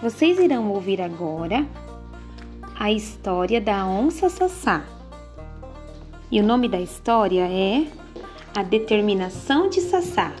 Vocês irão ouvir agora a história da onça Sassá. E o nome da história é A Determinação de Sassá.